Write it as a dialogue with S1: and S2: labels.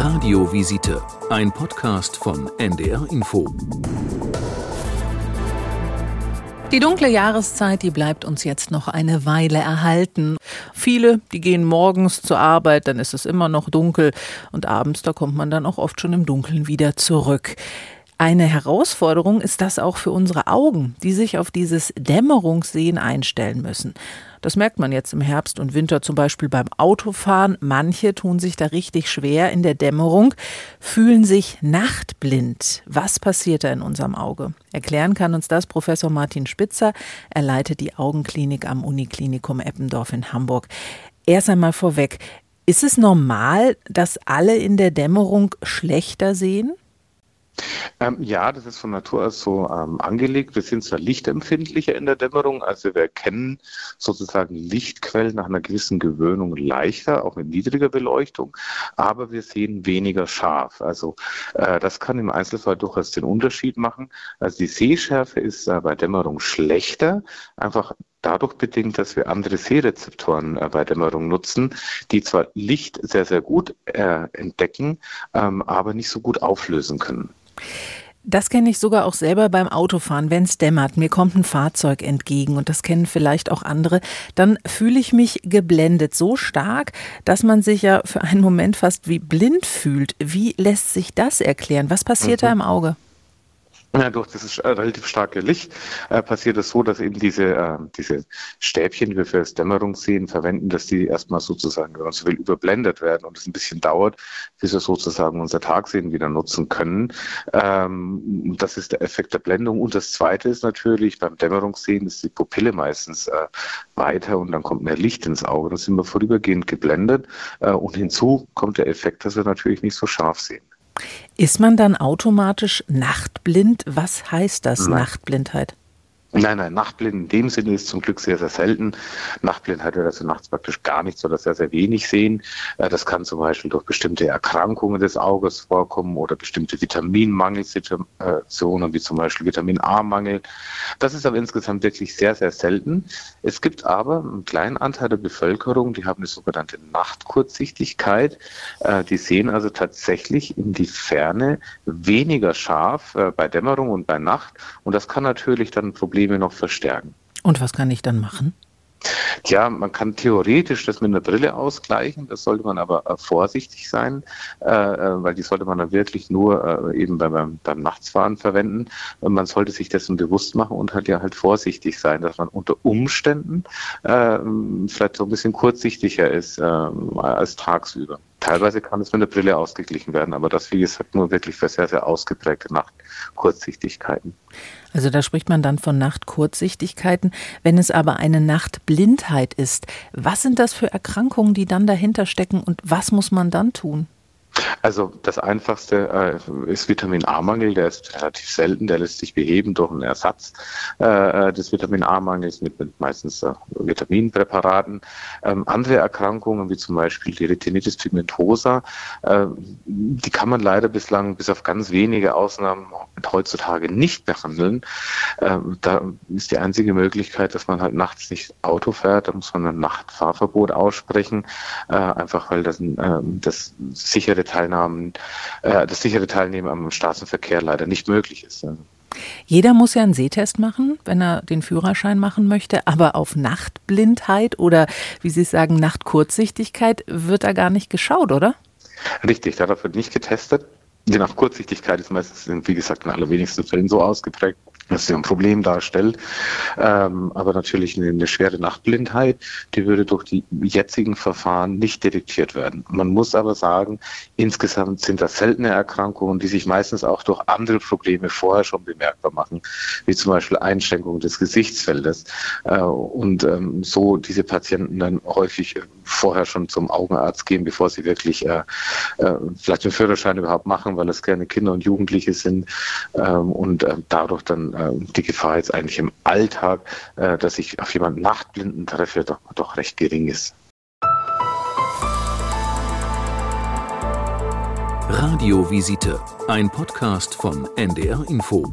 S1: Radiovisite, ein Podcast von NDR Info.
S2: Die dunkle Jahreszeit, die bleibt uns jetzt noch eine Weile erhalten. Viele, die gehen morgens zur Arbeit, dann ist es immer noch dunkel und abends, da kommt man dann auch oft schon im Dunkeln wieder zurück. Eine Herausforderung ist das auch für unsere Augen, die sich auf dieses Dämmerungssehen einstellen müssen. Das merkt man jetzt im Herbst und Winter zum Beispiel beim Autofahren. Manche tun sich da richtig schwer in der Dämmerung, fühlen sich nachtblind. Was passiert da in unserem Auge? Erklären kann uns das Professor Martin Spitzer. Er leitet die Augenklinik am Uniklinikum Eppendorf in Hamburg. Erst einmal vorweg. Ist es normal, dass alle in der Dämmerung schlechter sehen?
S3: Ähm, ja, das ist von Natur aus so ähm, angelegt. Wir sind zwar lichtempfindlicher in der Dämmerung, also wir erkennen sozusagen Lichtquellen nach einer gewissen Gewöhnung leichter, auch mit niedriger Beleuchtung, aber wir sehen weniger scharf. Also äh, das kann im Einzelfall durchaus den Unterschied machen. Also die Sehschärfe ist äh, bei Dämmerung schlechter, einfach dadurch bedingt, dass wir andere Sehrezeptoren äh, bei Dämmerung nutzen, die zwar Licht sehr, sehr gut äh, entdecken, ähm, aber nicht so gut auflösen können.
S2: Das kenne ich sogar auch selber beim Autofahren, wenn es dämmert. Mir kommt ein Fahrzeug entgegen und das kennen vielleicht auch andere. Dann fühle ich mich geblendet so stark, dass man sich ja für einen Moment fast wie blind fühlt. Wie lässt sich das erklären? Was passiert mhm. da im Auge?
S3: Ja, durch dieses äh, relativ starke Licht äh, passiert es so, dass eben diese, äh, diese Stäbchen, die wir für das Dämmerungssehen verwenden, dass die erstmal sozusagen, wenn man so will, überblendet werden und es ein bisschen dauert, bis wir sozusagen unser Tagsehen wieder nutzen können. Ähm, das ist der Effekt der Blendung. Und das Zweite ist natürlich, beim Dämmerungssehen ist die Pupille meistens äh, weiter und dann kommt mehr Licht ins Auge. Dann sind wir vorübergehend geblendet. Äh, und hinzu kommt der Effekt, dass wir natürlich nicht so scharf sehen.
S2: Ist man dann automatisch nachtblind? Was heißt das, Nein. Nachtblindheit?
S3: Nein, nein, Nachtblind in dem Sinne ist zum Glück sehr, sehr selten. Nachtblindheit wird also nachts praktisch gar nichts oder sehr, sehr wenig sehen. Äh, das kann zum Beispiel durch bestimmte Erkrankungen des Auges vorkommen oder bestimmte Vitaminmangelsituationen, wie zum Beispiel Vitamin A-Mangel. Das ist aber insgesamt wirklich sehr, sehr selten. Es gibt aber einen kleinen Anteil der Bevölkerung, die haben eine sogenannte Nachtkurzsichtigkeit. Äh, die sehen also tatsächlich in die Ferne weniger scharf äh, bei Dämmerung und bei Nacht. Und das kann natürlich dann ein Problem Probleme noch verstärken.
S2: Und was kann ich dann machen?
S3: Tja, man kann theoretisch das mit einer Brille ausgleichen, das sollte man aber äh, vorsichtig sein, äh, äh, weil die sollte man dann wirklich nur äh, eben beim, beim Nachtsfahren verwenden. Und man sollte sich dessen bewusst machen und halt ja halt vorsichtig sein, dass man unter Umständen äh, vielleicht so ein bisschen kurzsichtiger ist äh, als tagsüber. Teilweise kann es mit der Brille ausgeglichen werden, aber das, wie gesagt, nur wirklich für sehr, sehr ausgeprägte Nachtkurzsichtigkeiten.
S2: Also da spricht man dann von Nachtkurzsichtigkeiten. Wenn es aber eine Nachtblindheit ist, was sind das für Erkrankungen, die dann dahinter stecken und was muss man dann tun?
S3: Also das einfachste äh, ist Vitamin A-Mangel, der ist relativ selten, der lässt sich beheben durch einen Ersatz äh, des Vitamin A-Mangels mit, mit meistens äh, Vitaminpräparaten. Ähm, andere Erkrankungen, wie zum Beispiel die Retinitis pigmentosa, äh, die kann man leider bislang bis auf ganz wenige Ausnahmen heutzutage nicht behandeln. Ähm, da ist die einzige Möglichkeit, dass man halt nachts nicht Auto fährt, da muss man ein Nachtfahrverbot aussprechen, äh, einfach weil das, äh, das sichere Teilnahmen, äh, das sichere Teilnehmen am Straßenverkehr leider nicht möglich ist.
S2: Jeder muss ja einen Sehtest machen, wenn er den Führerschein machen möchte, aber auf Nachtblindheit oder wie Sie sagen, Nachtkurzsichtigkeit wird da gar nicht geschaut, oder?
S3: Richtig, darauf wird nicht getestet. Die Nachtkurzsichtigkeit ist meistens, wie gesagt, in allerwenigsten Fällen so ausgeprägt, dass sie ein Problem darstellt. Ähm, aber natürlich eine, eine, schwere Nachtblindheit, die würde durch die jetzigen Verfahren nicht detektiert werden. Man muss aber sagen, insgesamt sind das seltene Erkrankungen, die sich meistens auch durch andere Probleme vorher schon bemerkbar machen, wie zum Beispiel Einschränkungen des Gesichtsfeldes. Äh, und ähm, so diese Patienten dann häufig vorher schon zum Augenarzt gehen, bevor sie wirklich äh, äh, vielleicht den Führerschein überhaupt machen, weil es gerne Kinder und Jugendliche sind ähm, und äh, dadurch dann die Gefahr jetzt eigentlich im Alltag, äh, dass ich auf jemanden Nachtblinden treffe, doch, doch recht gering ist.
S1: Radiovisite, ein Podcast von NDR Info.